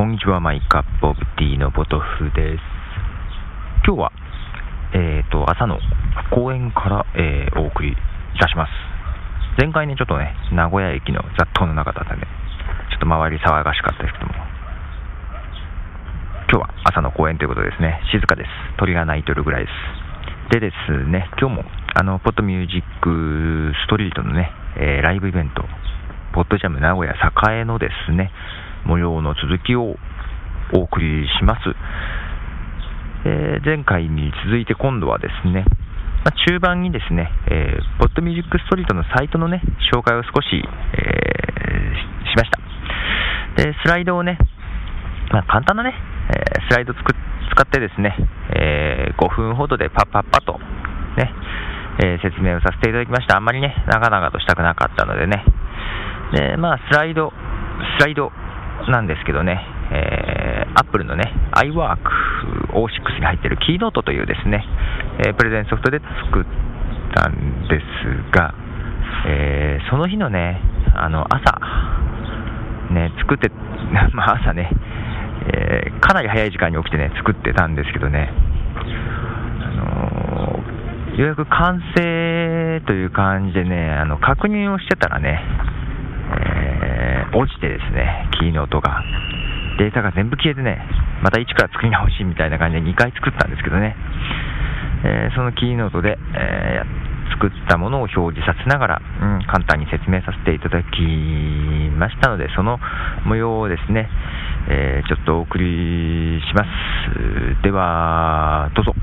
こんにちは、マイカップオブティーのポトフです。今日は、えーと、朝の公園から、えーお送りいたします。前回ね、ちょっとね、名古屋駅の雑踏の中だったんで、ちょっと周り騒がしかったですけども、今日は朝の公園ということですね、静かです。鳥が鳴いてるぐらいです。でですね、今日も、あの、ポッドミュージックストリートのね、えーライブイベント、ポッドジャム名古屋栄のですね、模様の続きをお送りします。えー前回に続いて今度はですね、まあ、中盤にですね、えーポッドミュージックストリートのサイトのね、紹介を少し、えーしました。で、スライドをね、まあ、簡単なね、えスライドつく使ってですね、え5分ほどでパッパッパと、ね、え説明をさせていただきました。あんまりね、長々としたくなかったのでね。で、まあ、スライド、スライドなんですけどね、えー、Apple のね、iWork O6 に入ってるキーノートというですね、えープレゼンソフトで作ったんですが、えーその日のね、あの、朝、ね、作って、まあ朝ね、えーかなり早い時間に起きてね、作ってたんですけどね、ようやく完成という感じでね、あの確認をしてたらね、落ちてですね、キーノートが、データが全部消えてね、また一から作り直しみたいな感じで2回作ったんですけどね、えーそのキーノートで、えー作ったものを表示させながら、うん、簡単に説明させていただきましたので、その模様をですね、えーちょっとお送りします。では、どうぞ。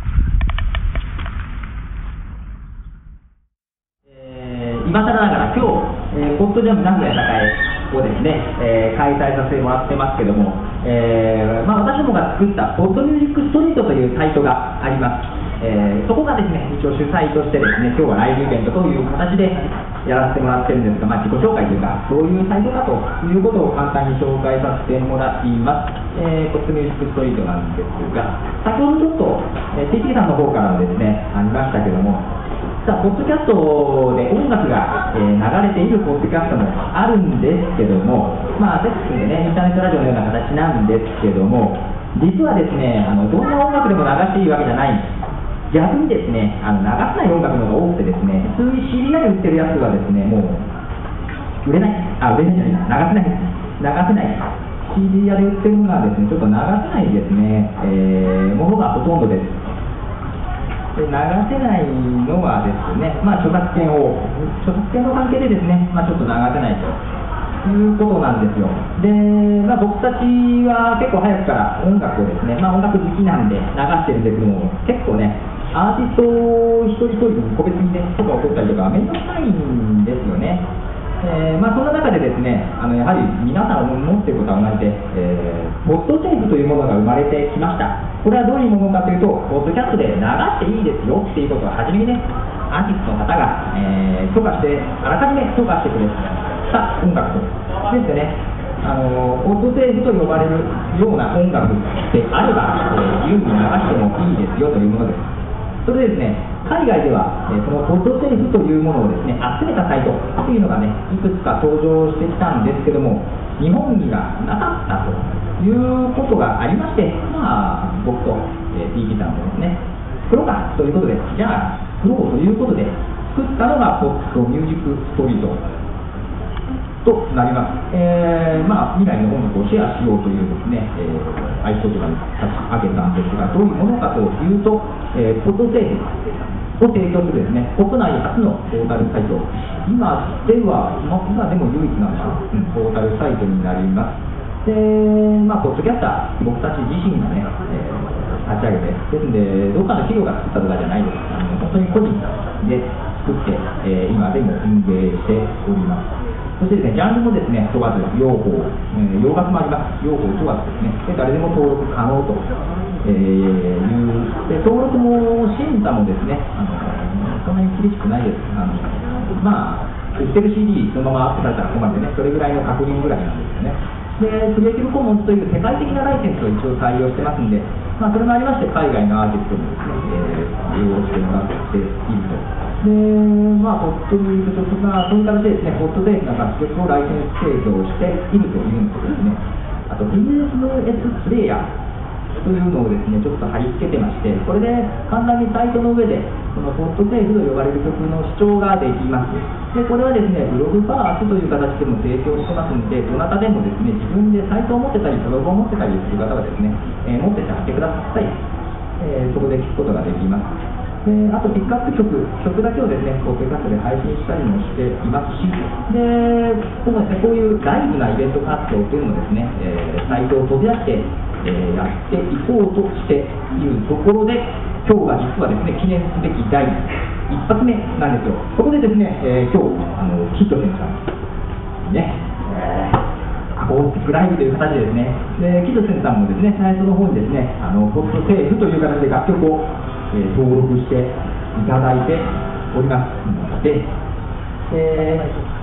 えー今更ながら今日、えーポッドジャム名古屋栄をですね、えー開催させてもらってますけども、えーまあ、私どもが作ったポッドミュージックストリートというサイトがあります。えーそこがですね、一応主催としてですね、今日はライブイベントという形でやらせてもらってるんですが、まあ、自己紹介というか、どういうサイトかということを簡単に紹介させてもらいます。えーポッドミュージックストリートなんですが、先ほどちょっと、えー TT さんの方からですね、ありましたけども、さあ、ポッドキャストで音楽が、えー流れているポッドキャストもあるんですけども、まあ、セックでね、インターネットラジオのような形なんですけども、実はですね、あのどんな音楽でも流していいわけじゃない、逆にですね、あの流せない音楽の方が多くてですね、普通に CD 屋で売ってるやつはですね、もう、売れない、あ、売れないじゃない、流せない、流せない。CD 屋で売ってるのはですね、ちょっと流せないですね、えーものがほとんどです。で流せないですね、まあ、著作権を、著作権の関係でですね、まあ、ちょっと流せないということなんですよ。で、まあ、僕たちは結構早くから音楽をですね、まあ、音楽好きなんで流してるんですけども、結構ね、アーティスト一人一人個別にね、とか起こったりとか、めんどくさいんですよね。えーまあ、そんな中でですね、あのやはり皆さん思っていることは同じで、えーポッドテープというものが生まれてきました。これはどういうものかというと、ポッドキャストで流していいですよっていうことを初めにね、アーティストの方が、えー許可して、あらかじめ許可してくれた音楽ですよね。あのポッドテープと呼ばれるような音楽であれば、えー自由に流してもいいですよというものです。それでですね、海外では、えーそのポッドセーフというものをですね、集めたサイトというのがね、いくつか登場してきたんですけども、日本にはなかったということがありまして、まあ、僕と、えー、TT さんもですね、作ろうかということで、じゃあ、作ろうということで、作ったのがポッドミュージックストリートとなります。えーまあ、未来の音楽をシェアしようというですね、えー、合言葉に立ち上げたんですが、どういうものかというと、えーポッドセールを提供するですね、国内初のポータルサイト、今では、ま今でも唯一なのかな、うんポータルサイトになります。で、まあ、ポッドキャスター、僕たち自身がね、えー立ち上げて、ですので、どっかの企業が作ったとかじゃないです。あの本当に個人で作って、えー今でも運営しております。そしてですね、ジャンルもですね、問わず、養蜂、えー洋楽もあります。養蜂問わずですね、で誰でも登録可能と、えーいう、で登録も審査もですね、あのそんなに厳しくないです。あのまあ、売ってる CD そのままアップされたら困るんでね、それぐらいの確認ぐらいなんですよね。で、クリエイティブコモンズという世界的なライセンスを一応採用してますんで、まあ、それもありまして、海外のアーティストもですね、えー利用してもらっていると。で、まあ、ホットミートとか、そういう形でですね、ホットデータ楽曲をライセンス提供しているというとですね。あと BSS プレイヤーというのをですねちょっと貼り付けてましてこれで簡単にサイトの上でこのポッドセーフと呼ばれる曲の視聴ができます。でこれはですねブログパースという形でも提供してますのでどなたでもですね自分でサイトを持ってたりブログを持ってたりする方はですね、えー、持ってて貼ってください、えー、そこで聞くことができます。であとピックアップ曲、曲だけをですね、こうピックアップで配信したりもしていますし、でこうですね、こういうライブなイベント活動というのもですね、えー、サイトを飛び出して、えー、やっていこうとしているところで、今日が実はですね、記念すべき第一発目なんですよ。そこでですね、えー、今日、あのキッドセンさんね、えー、アコースティックライブという形でですね、でキッドセンさんもですね、最初の方にですね、あのポッドセーフという形で楽曲をえー、登録していただいておりますで、えー、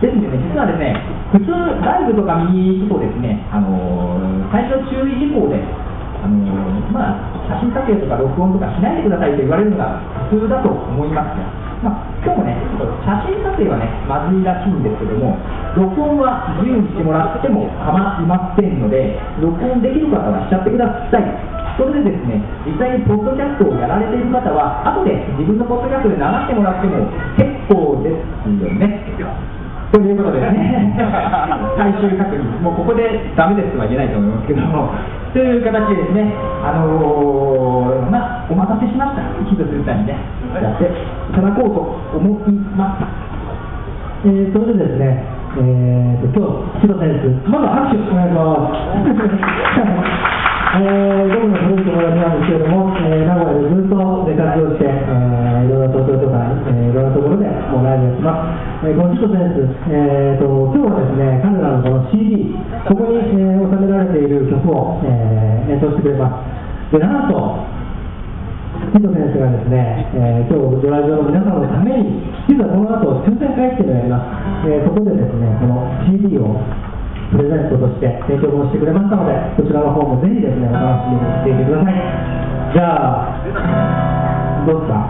ですので、ね、実はですね、普通ライブとか見に行くとですね、あのー、最初注意事項で、あのー、まあ、写真撮影とか録音とかしないでくださいと言われるのが普通だと思いますが、まあ、今日もね、写真撮影はね、まずいらしいんですけども、録音は自由にしてもらっても構いませんので、録音できる方はしちゃってください。それでですね、実際にポッドキャストをやられている方は、後で自分のポッドキャストで流してもらっても結構ですよね。ということでね、最終確認、もうここでダメですとは言えないと思いますけども、という形でですね、あのー、まあ、お待たせしました、一度するためにね、やっていただこうと思います。えー、それでですね、えーと、今日、木戸選手、まず拍手お願いします。えー、僕の古い友達なんですけれども、えー、名古屋でずっと出活動して、えー、いろいろ東京とか、えー、いろんなところでもうライブやってます。えー、このヒット選手、えーと、今日はですね、彼らのこの CD、ここに、えー、収められている曲を、えー、演奏してくれます。で、なんと、ヒット選手がですね、えー、今日ドライブの皆さんのために、実はこの後、抽選会っていうのをやります。えー、そこでですね、この CD をプレゼントとして提供もしてくれましたので、こちらの方もぜひですね、お楽しみにしていてください。じゃあ、どうですか？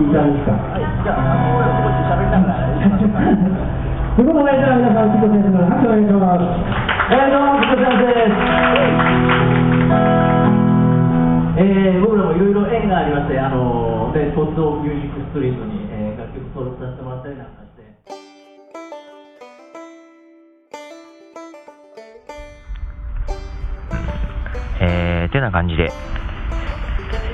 いい感じですか？はい、じゃあ、もう少し喋りながらやりましょうか。ということで、じゃあ皆さん、キコ先生の拍手をお願いします。えー、どうも、キコ先生。えー、僕らもいろいろ縁がありまして、あの、で、ポッドミュージックストリートに、えー、楽曲登録させてもらったりなんかな感じで、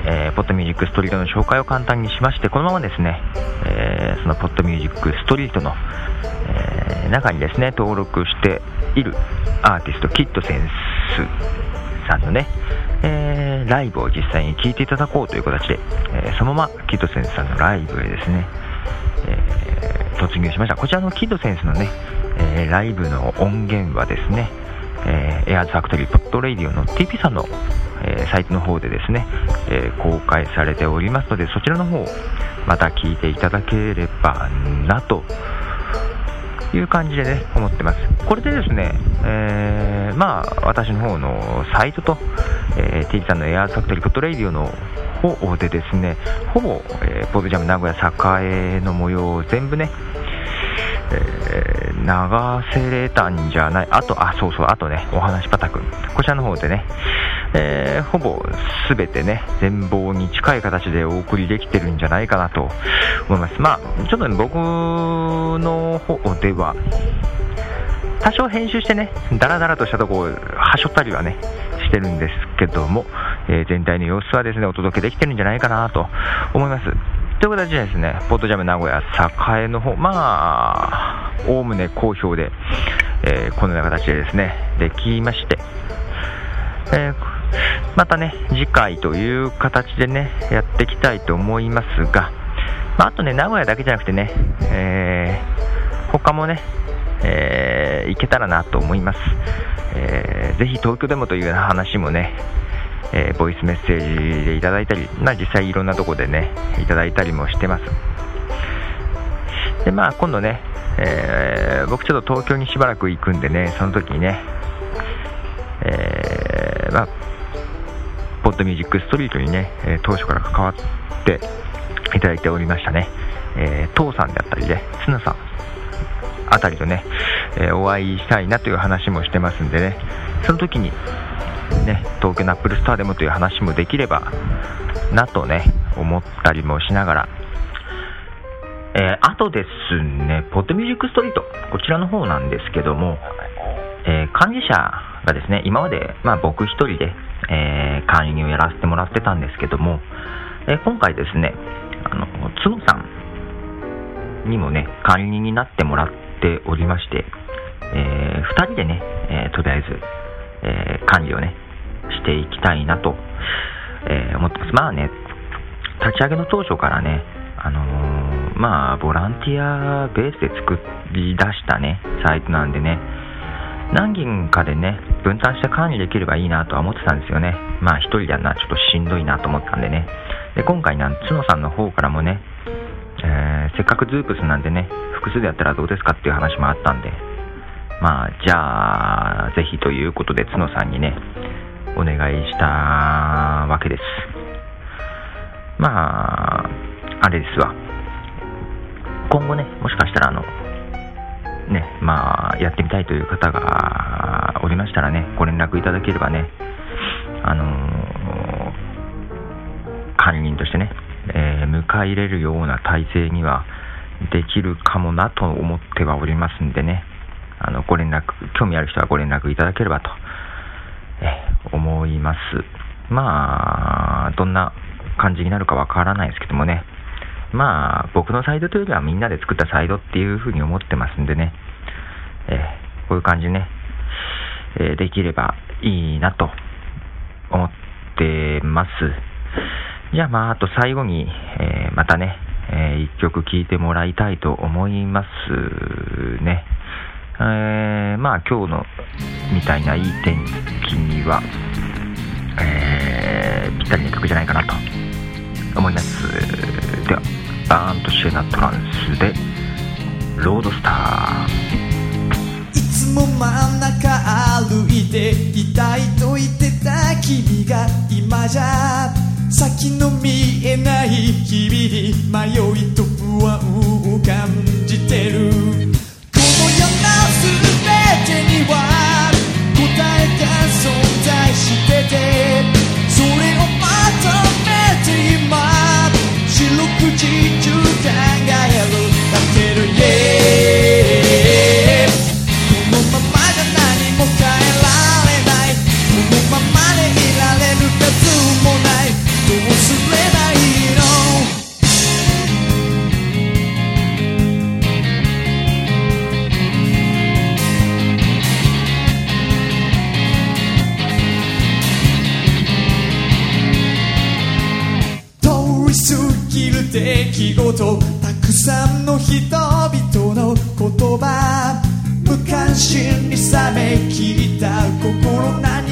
えー、ポッドミュージックストリートの紹介を簡単にしまして、このままですね、えー、そのポッドミュージックストリートの、えー、中にですね、登録しているアーティスト、キッドセンスさんのね、えー、ライブを実際に聴いていただこうという形で、えそのままキッドセンスさんのライブへですね、え突入しました。こちらのキッドセンスのね、えライブの音源はですね、えー、エアーズファクトリーポッドレイディオの TP さんの、えー、サイトの方でですね、えー、公開されておりますので、そちらの方、また聞いていただければなという感じでね、思ってます。これでですね、えー、まあ、私の方のサイトと、えー、T さんのエアーズファクトリーポッドレイディオの方でですね、ほぼ、えー、ポッドジャム名古屋栄の模様を全部ね、えー、流せれたんじゃない、あと、あ、そうそう、あとね、お話パタくん、こちらの方でね、えー、ほぼすべてね、全貌に近い形でお送りできてるんじゃないかなと思います。まあ、ちょっとね、僕の方では、多少編集してね、ダラダラとしたとこをはしょったりはね、してるんですけども、えー、全体の様子はですね、お届けできてるんじゃないかなと思います。という形でですね、ポートジャム名古屋栄の方、まあ、おおむね好評で、えー、このような形でですね、できまして、えー、またね、次回という形でね、やっていきたいと思いますが、まあ、あとね、名古屋だけじゃなくてね、えー、他もね、えー、行けたらなと思います。えー、ぜひ東京でもという話もね、えー、ボイスメッセージでいただいたり、まあ、実際いろんなとこでね、いただいたりもしてます。で、まあ、今度ね、えー、僕ちょっと東京にしばらく行くんでね、その時にね、えー、まあ、ポッドミュージックストリートにね、え当初から関わっていただいておりましたね、えー、父さんであったりね、ツナさん、あたりとね、え、お会いしたいなという話もしてますんでね、その時に、ね、東京のアップルストアでもという話もできればなとね、思ったりもしながら、えー、あとですね、 Pod Music Street、こちらの方なんですけども、えー、管理者がですね、今まで、まあ、僕一人で、えー、管理人をやらせてもらってたんですけども、え今回ですね、あの、角さんにもね、管理になってもらっておりまして、え2人でね、えとりあえず、え管理をね、していきたいなと、え思ってます。まあね、立ち上げの当初からね、あの、まあ、ボランティアベースで作り出したね、サイトなんでね、何人かでね、分担して管理できればいいなとは思ってたんですよね。まあ、一人でやるのはちょっとしんどいなと思ったんでね。で、今回なん、角さんの方からもね、えー、せっかくズープスなんでね、複数でやったらどうですかっていう話もあったんで、まあ、じゃあ、ぜひということで角さんにね、お願いしたわけです。まあ、あれですわ。今後ね、もしかしたらあの、ね、まあ、やってみたいという方がおりましたらね、ご連絡いただければね、あのー、管理人としてね、えー、迎え入れるような体制にはできるかもなと思ってはおりますんでね、あの、ご連絡、興味ある人はご連絡いただければと、え思います。まあ、どんな感じになるかわからないですけどもね、まあ、僕のサイドというよりはみんなで作ったサイドっていうふうに思ってますんでね、えー、こういう感じね、えー、できればいいなと思ってます。じゃあまあ、あと最後に、えー、またね、えー、一曲聴いてもらいたいと思いますね。えー、まあ今日のみたいないい天気には、えー、ぴったりな曲じゃないかなと思います。では。バーンとシェナトランスでロードスターいつも真ん中歩いていたいと言ってた君が今じゃ先の見えない日々に迷いと不安を感じてるこの世の全てには答えが存在してて出来事たくさんの人々の言葉。無関心に冷めきった心何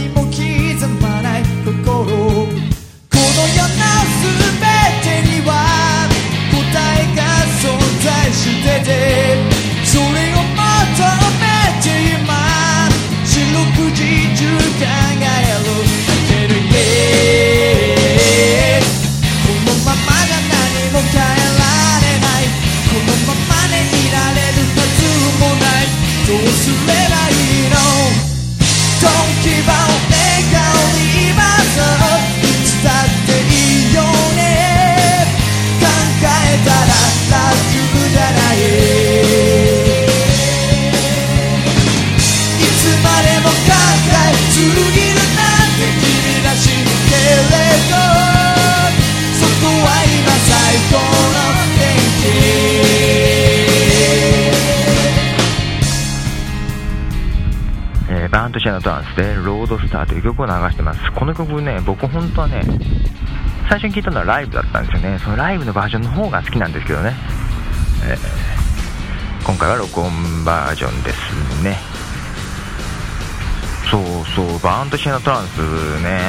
ンとシェナトランスで「ロードスター」という曲を流してます。この曲ね僕本当はね最初に聴いたのはライブだったんですよね。そのライブのバージョンの方が好きなんですけどね、えー、今回は録音バージョンですね。そうそうバーンとシェナトランスね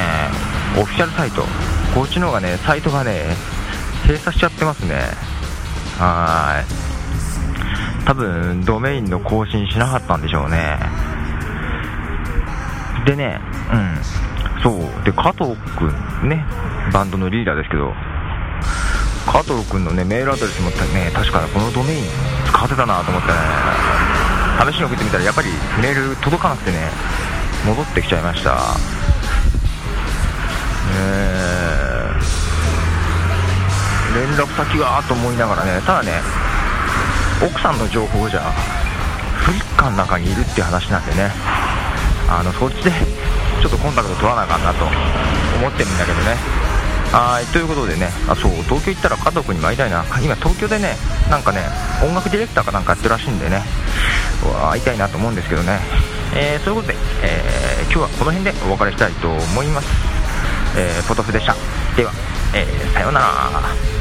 オフィシャルサイト。こっちの方がねサイトがね閉鎖しちゃってますね。はい。多分ドメインの更新しなかったんでしょうね。でねうん。そう。で加藤君ねバンドのリーダーですけど加藤君のねメールアドレスもね確かこのドメイン使ってたなと思ってね。試しに送ってみたらやっぱりメール届かなくてね戻ってきちゃいました。え。ー連絡先はと思いながらねただね奥さんの情報じゃフリッカーの中にいるって話なんでね。あのそっちでちょっとコンタクト取らなあかんなと思ってるんだけどね。はい。ということでね。あそう。東京行ったら家族にも会いたいな。今東京でねなんかね音楽ディレクターかなんかやってるらしいんでね。会いたいなと思うんですけどね。えーそういうことで、えー今日はこの辺でお別れしたいと思います、えーポトフでした。では、えーさようなら。